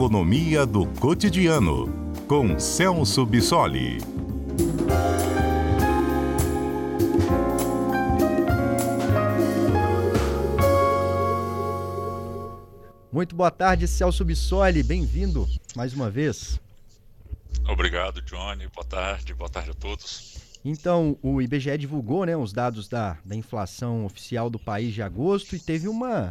Economia do Cotidiano, com Celso Bissoli. Muito boa tarde, Celso Bissoli. Bem-vindo mais uma vez. Obrigado, Johnny. Boa tarde, boa tarde a todos. Então, o IBGE divulgou né, os dados da, da inflação oficial do país de agosto e teve uma,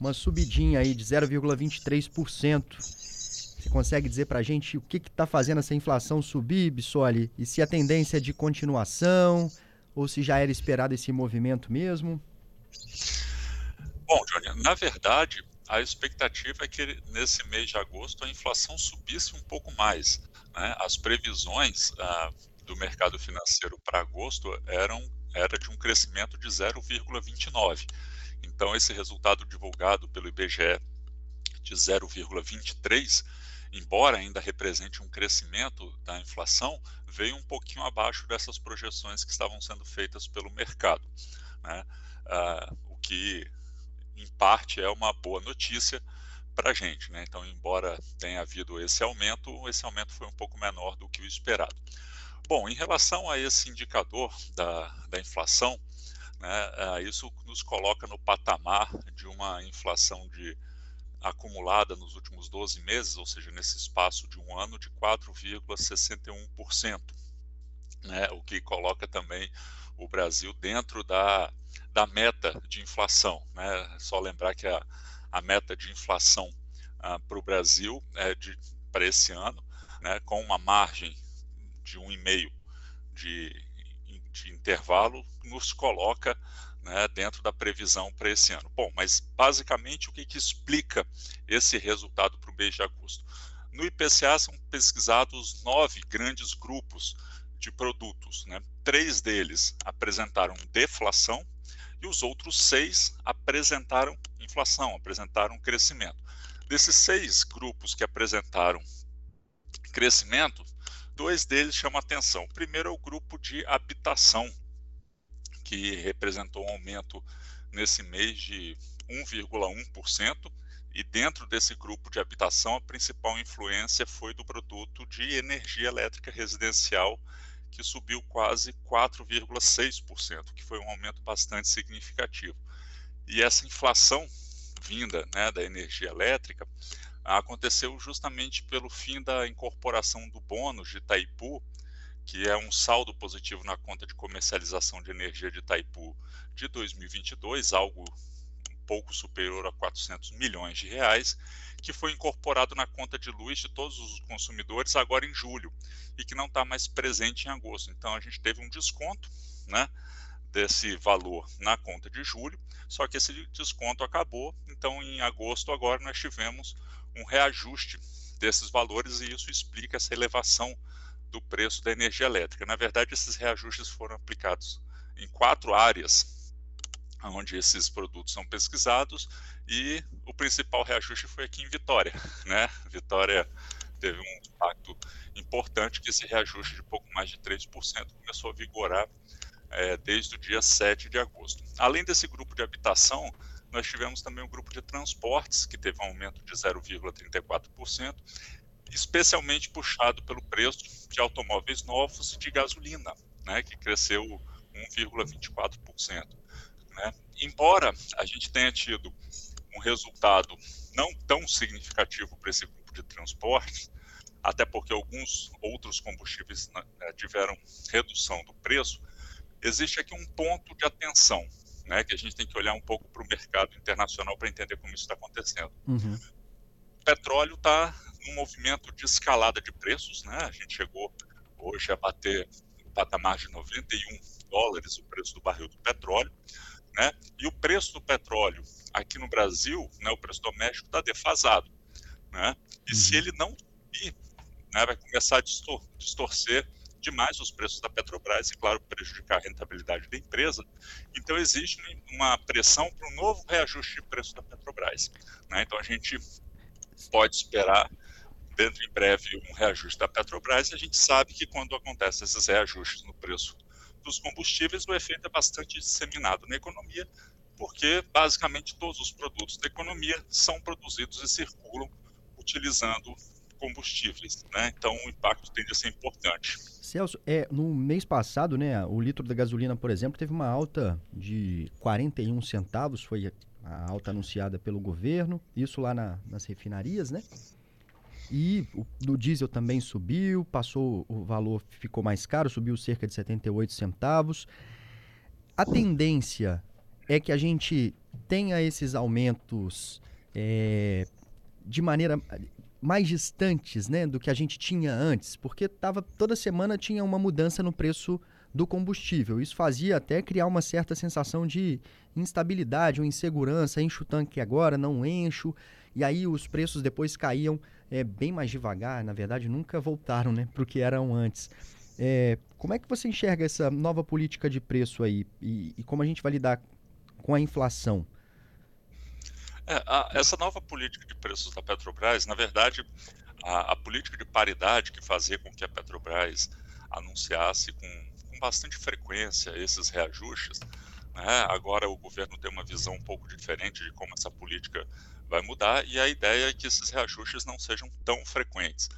uma subidinha aí de 0,23%. Você consegue dizer para a gente o que está fazendo essa inflação subir, Bissoli? E se a tendência é de continuação ou se já era esperado esse movimento mesmo? Bom, Johnny, na verdade, a expectativa é que nesse mês de agosto a inflação subisse um pouco mais. Né? As previsões ah, do mercado financeiro para agosto eram era de um crescimento de 0,29. Então esse resultado divulgado pelo IBGE de 0,23, embora ainda represente um crescimento da inflação, veio um pouquinho abaixo dessas projeções que estavam sendo feitas pelo mercado. Né? Ah, o que em parte, é uma boa notícia para a gente. Né? Então, embora tenha havido esse aumento, esse aumento foi um pouco menor do que o esperado. Bom, em relação a esse indicador da, da inflação, né, isso nos coloca no patamar de uma inflação de acumulada nos últimos 12 meses, ou seja, nesse espaço de um ano, de 4,61%, né, o que coloca também o Brasil dentro da, da meta de inflação. Né? Só lembrar que a, a meta de inflação ah, para o Brasil é para esse ano, né, com uma margem de 1,5 de, de intervalo, nos coloca né, dentro da previsão para esse ano. Bom, mas basicamente o que, que explica esse resultado para o mês de agosto? No IPCA são pesquisados nove grandes grupos de produtos. Né? Três deles apresentaram deflação e os outros seis apresentaram inflação, apresentaram crescimento. Desses seis grupos que apresentaram crescimento, dois deles chamam atenção. O primeiro é o grupo de habitação, que representou um aumento nesse mês de 1,1%, e dentro desse grupo de habitação, a principal influência foi do produto de energia elétrica residencial que subiu quase 4,6%, que foi um aumento bastante significativo. E essa inflação vinda né, da energia elétrica aconteceu justamente pelo fim da incorporação do bônus de Itaipu, que é um saldo positivo na conta de comercialização de energia de Itaipu de 2022, algo um pouco superior a 400 milhões de reais, que foi incorporado na conta de luz de todos os consumidores agora em julho e que não está mais presente em agosto. Então a gente teve um desconto, né? desse valor na conta de julho, só que esse desconto acabou, então em agosto agora nós tivemos um reajuste desses valores e isso explica essa elevação do preço da energia elétrica. Na verdade, esses reajustes foram aplicados em quatro áreas onde esses produtos são pesquisados e o principal reajuste foi aqui em Vitória, né? Vitória teve um impacto importante que esse reajuste de pouco mais de 3% começou a vigorar é, desde o dia 7 de agosto. Além desse grupo de habitação, nós tivemos também o grupo de transportes, que teve um aumento de 0,34%, especialmente puxado pelo preço de automóveis novos e de gasolina, né, que cresceu 1,24%. Né? Embora a gente tenha tido um resultado não tão significativo para esse grupo de transporte, até porque alguns outros combustíveis né, tiveram redução do preço, existe aqui um ponto de atenção, né, que a gente tem que olhar um pouco para o mercado internacional para entender como isso está acontecendo. Uhum. O petróleo está num movimento de escalada de preços, né? A gente chegou hoje a bater o patamar de 91 dólares o preço do barril do petróleo. Né? E o preço do petróleo aqui no Brasil, né, o preço doméstico está defasado. Né? E se uhum. ele não subir, né, vai começar a distor distorcer demais os preços da Petrobras e, claro, prejudicar a rentabilidade da empresa. Então, existe uma pressão para um novo reajuste de preço da Petrobras. Né? Então, a gente pode esperar, dentro em breve, um reajuste da Petrobras e a gente sabe que quando acontecem esses reajustes no preço dos combustíveis, o efeito é bastante disseminado na economia, porque basicamente todos os produtos da economia são produzidos e circulam utilizando combustíveis, né? Então o impacto tende a ser importante. Celso, é, no mês passado, né, o litro da gasolina, por exemplo, teve uma alta de 41 centavos, foi a alta anunciada pelo governo, isso lá na, nas refinarias, né? E o do diesel também subiu, passou, o valor ficou mais caro, subiu cerca de 78 centavos. A tendência é que a gente tenha esses aumentos é, de maneira mais distantes né, do que a gente tinha antes, porque tava, toda semana tinha uma mudança no preço do combustível. Isso fazia até criar uma certa sensação de instabilidade ou insegurança. Encho o tanque agora, não encho. E aí os preços depois caíam é, bem mais devagar. Na verdade, nunca voltaram né, para o que eram antes. É, como é que você enxerga essa nova política de preço aí? E, e como a gente vai lidar com a inflação? É, a, essa nova política de preços da Petrobras, na verdade, a, a, política de paridade que fazia com que a Petrobras anunciasse com, com bastante frequência esses reajustes, né, agora o governo tem uma visão um pouco diferente de como essa política vai mudar e a ideia é que esses reajustes não sejam tão frequentes,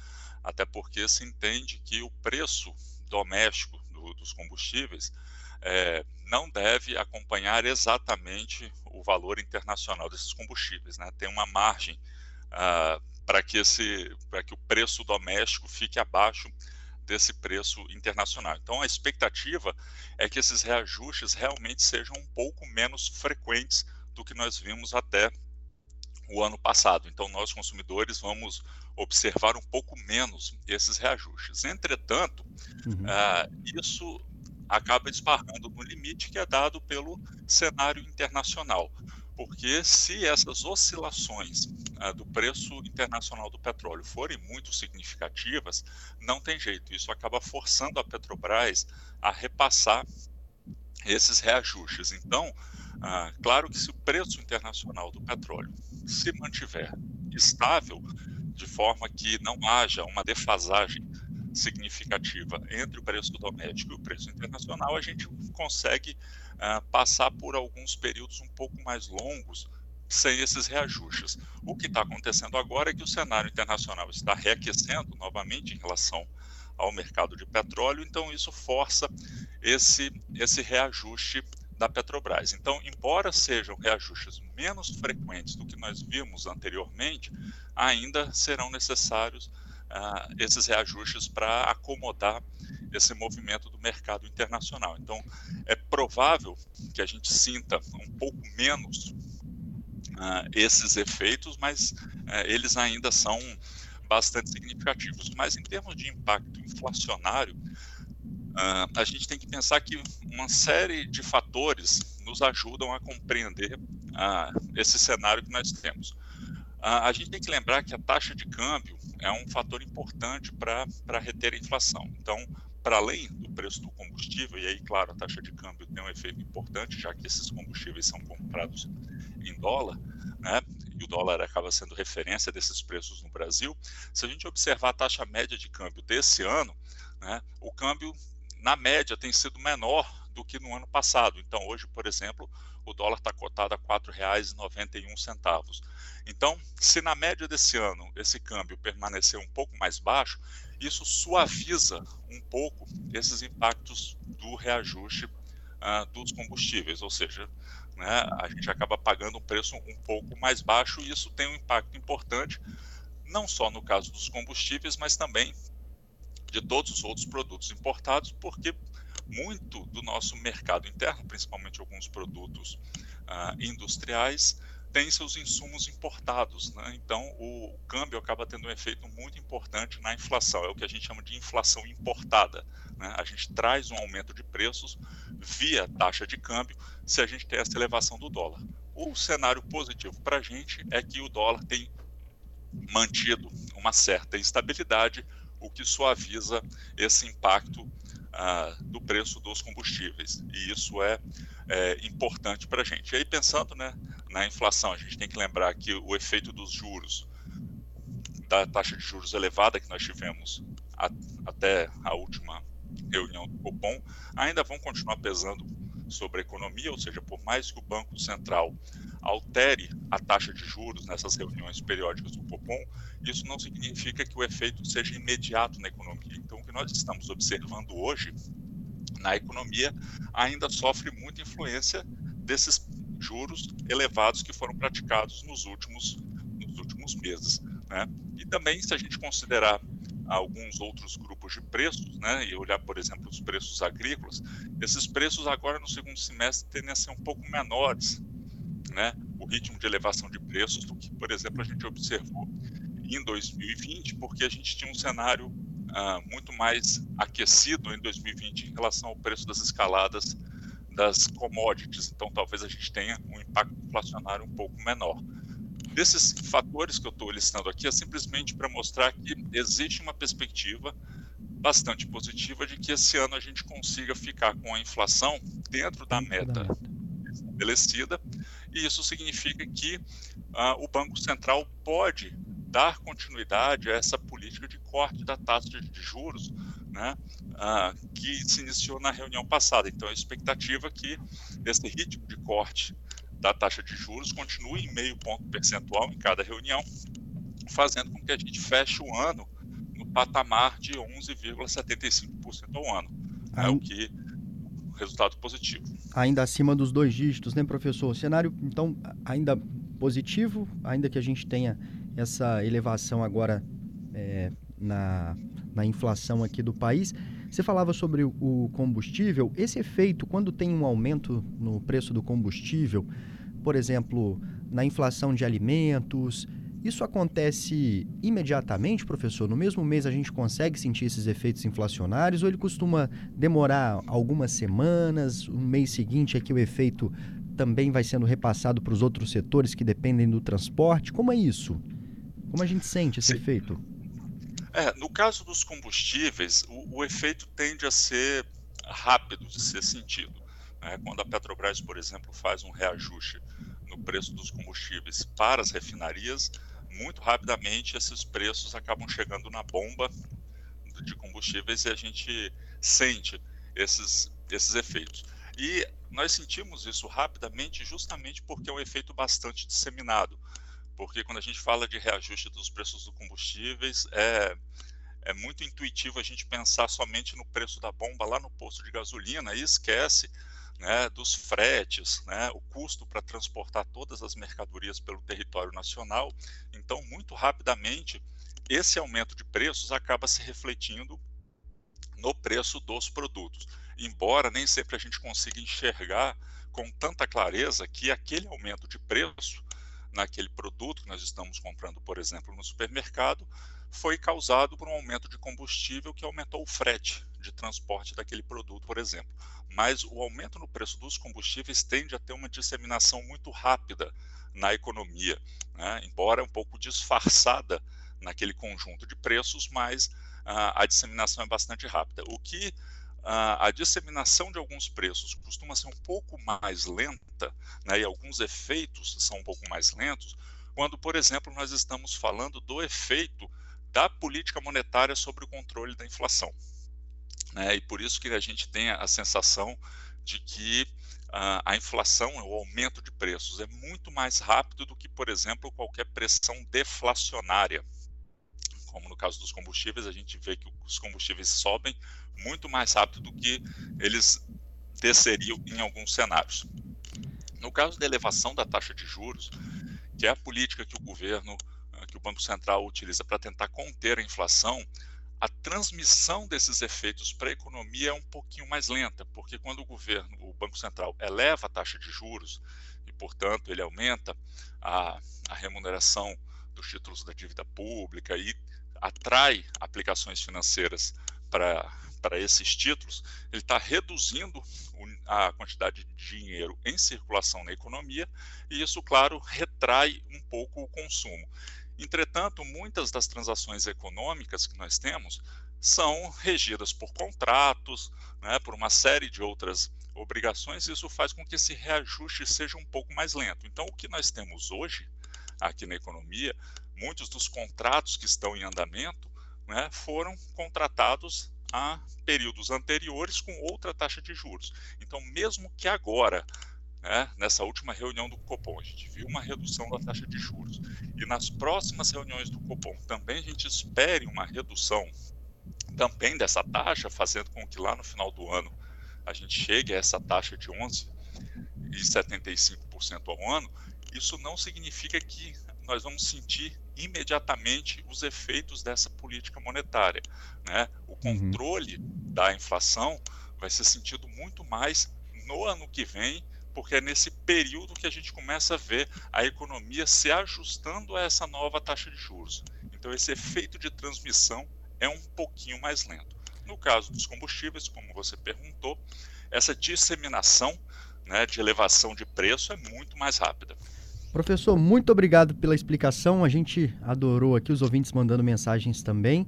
até porque se entende que o preço doméstico do, dos combustíveis é, não deve acompanhar exatamente o valor internacional desses combustíveis. Né? Tem uma margem ah, para que, esse, que o preço doméstico fique abaixo desse preço internacional. Então, a expectativa é que esses reajustes realmente sejam um pouco menos frequentes do que nós vimos até o ano passado. Então, nós consumidores vamos observar um pouco menos esses reajustes. Entretanto, uhum. uh, isso acaba esbarrando no limite que é dado pelo cenário internacional. Porque se essas oscilações uh, do preço internacional do petróleo forem muito significativas, não tem jeito. Isso acaba forçando a Petrobras a repassar esses reajustes. Então, uh, claro que se o preço internacional do petróleo se mantiver estável, de forma que não haja uma defasagem significativa entre o preço doméstico e o preço internacional, a gente consegue uh, passar por alguns períodos um pouco mais longos sem esses reajustes. O que está acontecendo agora é que o cenário internacional está reaquecendo novamente em relação ao mercado de petróleo, então isso força esse, esse reajuste da Petrobras. Então, embora sejam reajustes menos frequentes do que nós vimos anteriormente, ainda serão necessários uh, esses reajustes para acomodar esse movimento do mercado internacional. Então, é provável que a gente sinta um pouco menos uh, esses efeitos, mas uh, eles ainda são bastante significativos. Mas em termos de impacto inflacionário, uh, a gente tem que pensar que uma série de fatores nos ajudam a compreender esse cenário que nós temos. A gente tem que lembrar que a taxa de câmbio é um fator importante para reter a inflação. Então, para além do preço do combustível, e aí, claro, a taxa de câmbio tem um efeito importante, já que esses combustíveis são comprados em dólar, né? E o dólar acaba sendo referência desses preços no Brasil. Se a gente observar a taxa média de câmbio desse ano, né, o câmbio, na média, tem sido menor do que no ano passado. Então, hoje, por exemplo, o dólar está cotado a R$ 4,91. Então, se na média desse ano esse câmbio permanecer um pouco mais baixo, isso suaviza um pouco esses impactos do reajuste uh, dos combustíveis, ou seja, né, a gente acaba pagando um preço um pouco mais baixo e isso tem um impacto importante, não só no caso dos combustíveis, mas também de todos os outros produtos importados, porque muito do nosso mercado interno, principalmente alguns produtos uh, industriais, tem seus insumos importados. Né? Então, o câmbio acaba tendo um efeito muito importante na inflação. É o que a gente chama de inflação importada. Né? A gente traz um aumento de preços via taxa de câmbio se a gente tem essa elevação do dólar. O cenário positivo para a gente é que o dólar tem mantido uma certa estabilidade, o que suaviza esse impacto ah, do preço dos combustíveis. E isso é, é importante para a gente. E aí, pensando né, na inflação, a gente tem que lembrar que o efeito dos juros, da taxa de juros elevada que nós tivemos a, até a última reunião do Copom, ainda vão continuar pesando sobre a economia, ou seja, por mais que o Banco Central altere a taxa de juros nessas reuniões periódicas do Copom, isso não significa que o efeito seja imediato na economia. Então, o que nós estamos observando hoje na economia ainda sofre muita influência desses juros elevados que foram praticados nos últimos, nos últimos meses. Né? E também, se a gente considerar alguns outros grupos de preços, né, e olhar, por exemplo, os preços agrícolas, esses preços agora no segundo semestre tendem a ser um pouco menores, né, o ritmo de elevação de preços do que, por exemplo, a gente observou em 2020, porque a gente tinha um cenário ah, muito mais aquecido em 2020 em relação ao preço das escaladas das commodities, então talvez a gente tenha um impacto inflacionário um pouco menor. Desses fatores que eu estou listando aqui é simplesmente para mostrar que existe uma perspectiva bastante positiva de que esse ano a gente consiga ficar com a inflação dentro da meta estabelecida, e isso significa que uh, o Banco Central pode dar continuidade a essa política de corte da taxa de juros né, que se iniciou na reunião passada. Então, a expectativa é que esse ritmo de corte da taxa de juros continue em meio ponto percentual em cada reunião, fazendo com que a gente feche o ano no patamar de 11,75% ao ano. É o que resultado positivo. Ainda acima dos dois dígitos, né, professor? O cenário, então, ainda positivo, ainda que a gente tenha essa elevação agora é, na, na inflação aqui do país. Você falava sobre o combustível. Esse efeito, quando tem um aumento no preço do combustível, por exemplo, na inflação de alimentos, isso acontece imediatamente, professor? No mesmo mês a gente consegue sentir esses efeitos inflacionários ou ele costuma demorar algumas semanas? No mês seguinte é que o efeito também vai sendo repassado para os outros setores que dependem do transporte? Como é isso? Como a gente sente esse Sim. efeito? É, no caso dos combustíveis, o, o, efeito tende a ser rápido de ser sentido. Né? Quando a Petrobras, por exemplo, faz um reajuste no preço dos combustíveis para as refinarias, muito rapidamente esses preços acabam chegando na bomba de combustíveis e a gente sente esses, esses efeitos. E nós sentimos isso rapidamente justamente porque é um efeito bastante disseminado porque quando a gente fala de reajuste dos preços dos combustíveis, é, é muito intuitivo a gente pensar somente no preço da bomba lá no posto de gasolina e esquece né, dos fretes, né, o custo para transportar todas as mercadorias pelo território nacional. Então, muito rapidamente, esse aumento de preços acaba se refletindo no preço dos produtos. Embora nem sempre a gente consiga enxergar com tanta clareza que aquele aumento de preço naquele produto que nós estamos comprando, por exemplo, no supermercado, foi causado por um aumento de combustível que aumentou o frete de transporte daquele produto, por exemplo. Mas o aumento no preço dos combustíveis tende a ter uma disseminação muito rápida na economia, né? embora um pouco disfarçada naquele conjunto de preços, mas uh, a disseminação é bastante rápida. O que a, disseminação de alguns preços costuma ser um pouco mais lenta, né, e alguns efeitos são um pouco mais lentos, quando, por exemplo, nós estamos falando do efeito da política monetária sobre o controle da inflação. Né, e por isso que a gente tem a sensação de que uh, a inflação, o aumento de preços, é muito mais rápido do que, por exemplo, qualquer pressão deflacionária como no caso dos combustíveis, a gente vê que os combustíveis sobem muito mais rápido do que eles desceriam em alguns cenários. No caso da elevação da taxa de juros, que é a política que o governo, eh, que o Banco Central utiliza para tentar conter a inflação, a transmissão desses efeitos para a economia é um pouquinho mais lenta, porque quando o governo, o Banco Central, eleva a taxa de juros e, portanto, ele aumenta a, a remuneração dos títulos da dívida pública e atrai aplicações financeiras para esses títulos, ele está reduzindo a quantidade de dinheiro em circulação na economia e isso, claro, retrai um pouco o consumo. Entretanto, muitas das transações econômicas que nós temos são regidas por contratos, né, por uma série de outras obrigações, e isso faz com que esse reajuste seja um pouco mais lento. Então, o que nós temos hoje aqui na economia muitos dos contratos que estão em andamento né, foram contratados a períodos anteriores com outra taxa de juros. Então, mesmo que agora né, nessa última reunião do Copom, a gente viu uma redução da taxa de juros. E nas próximas reuniões do Copom também a gente espere uma redução também dessa taxa, fazendo com que lá no final do ano a gente chegue a essa taxa de 11,75% ao ano, isso não significa que nós vamos sentir imediatamente os efeitos dessa política monetária. Né? O uhum. controle uhum. da inflação vai ser sentido muito mais no ano que vem, porque é nesse período que a gente começa a ver a economia se ajustando a essa nova taxa de juros. Então, esse efeito de transmissão é um pouquinho mais lento. No caso dos combustíveis, como você perguntou, essa disseminação né, de elevação de preço é muito mais rápida. Professor, muito obrigado pela explicação. A gente adorou aqui os ouvintes mandando mensagens também.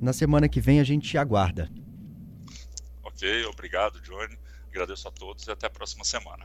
Na semana que vem a gente aguarda. Ok, obrigado, Johnny. Agradeço a todos e até a próxima semana.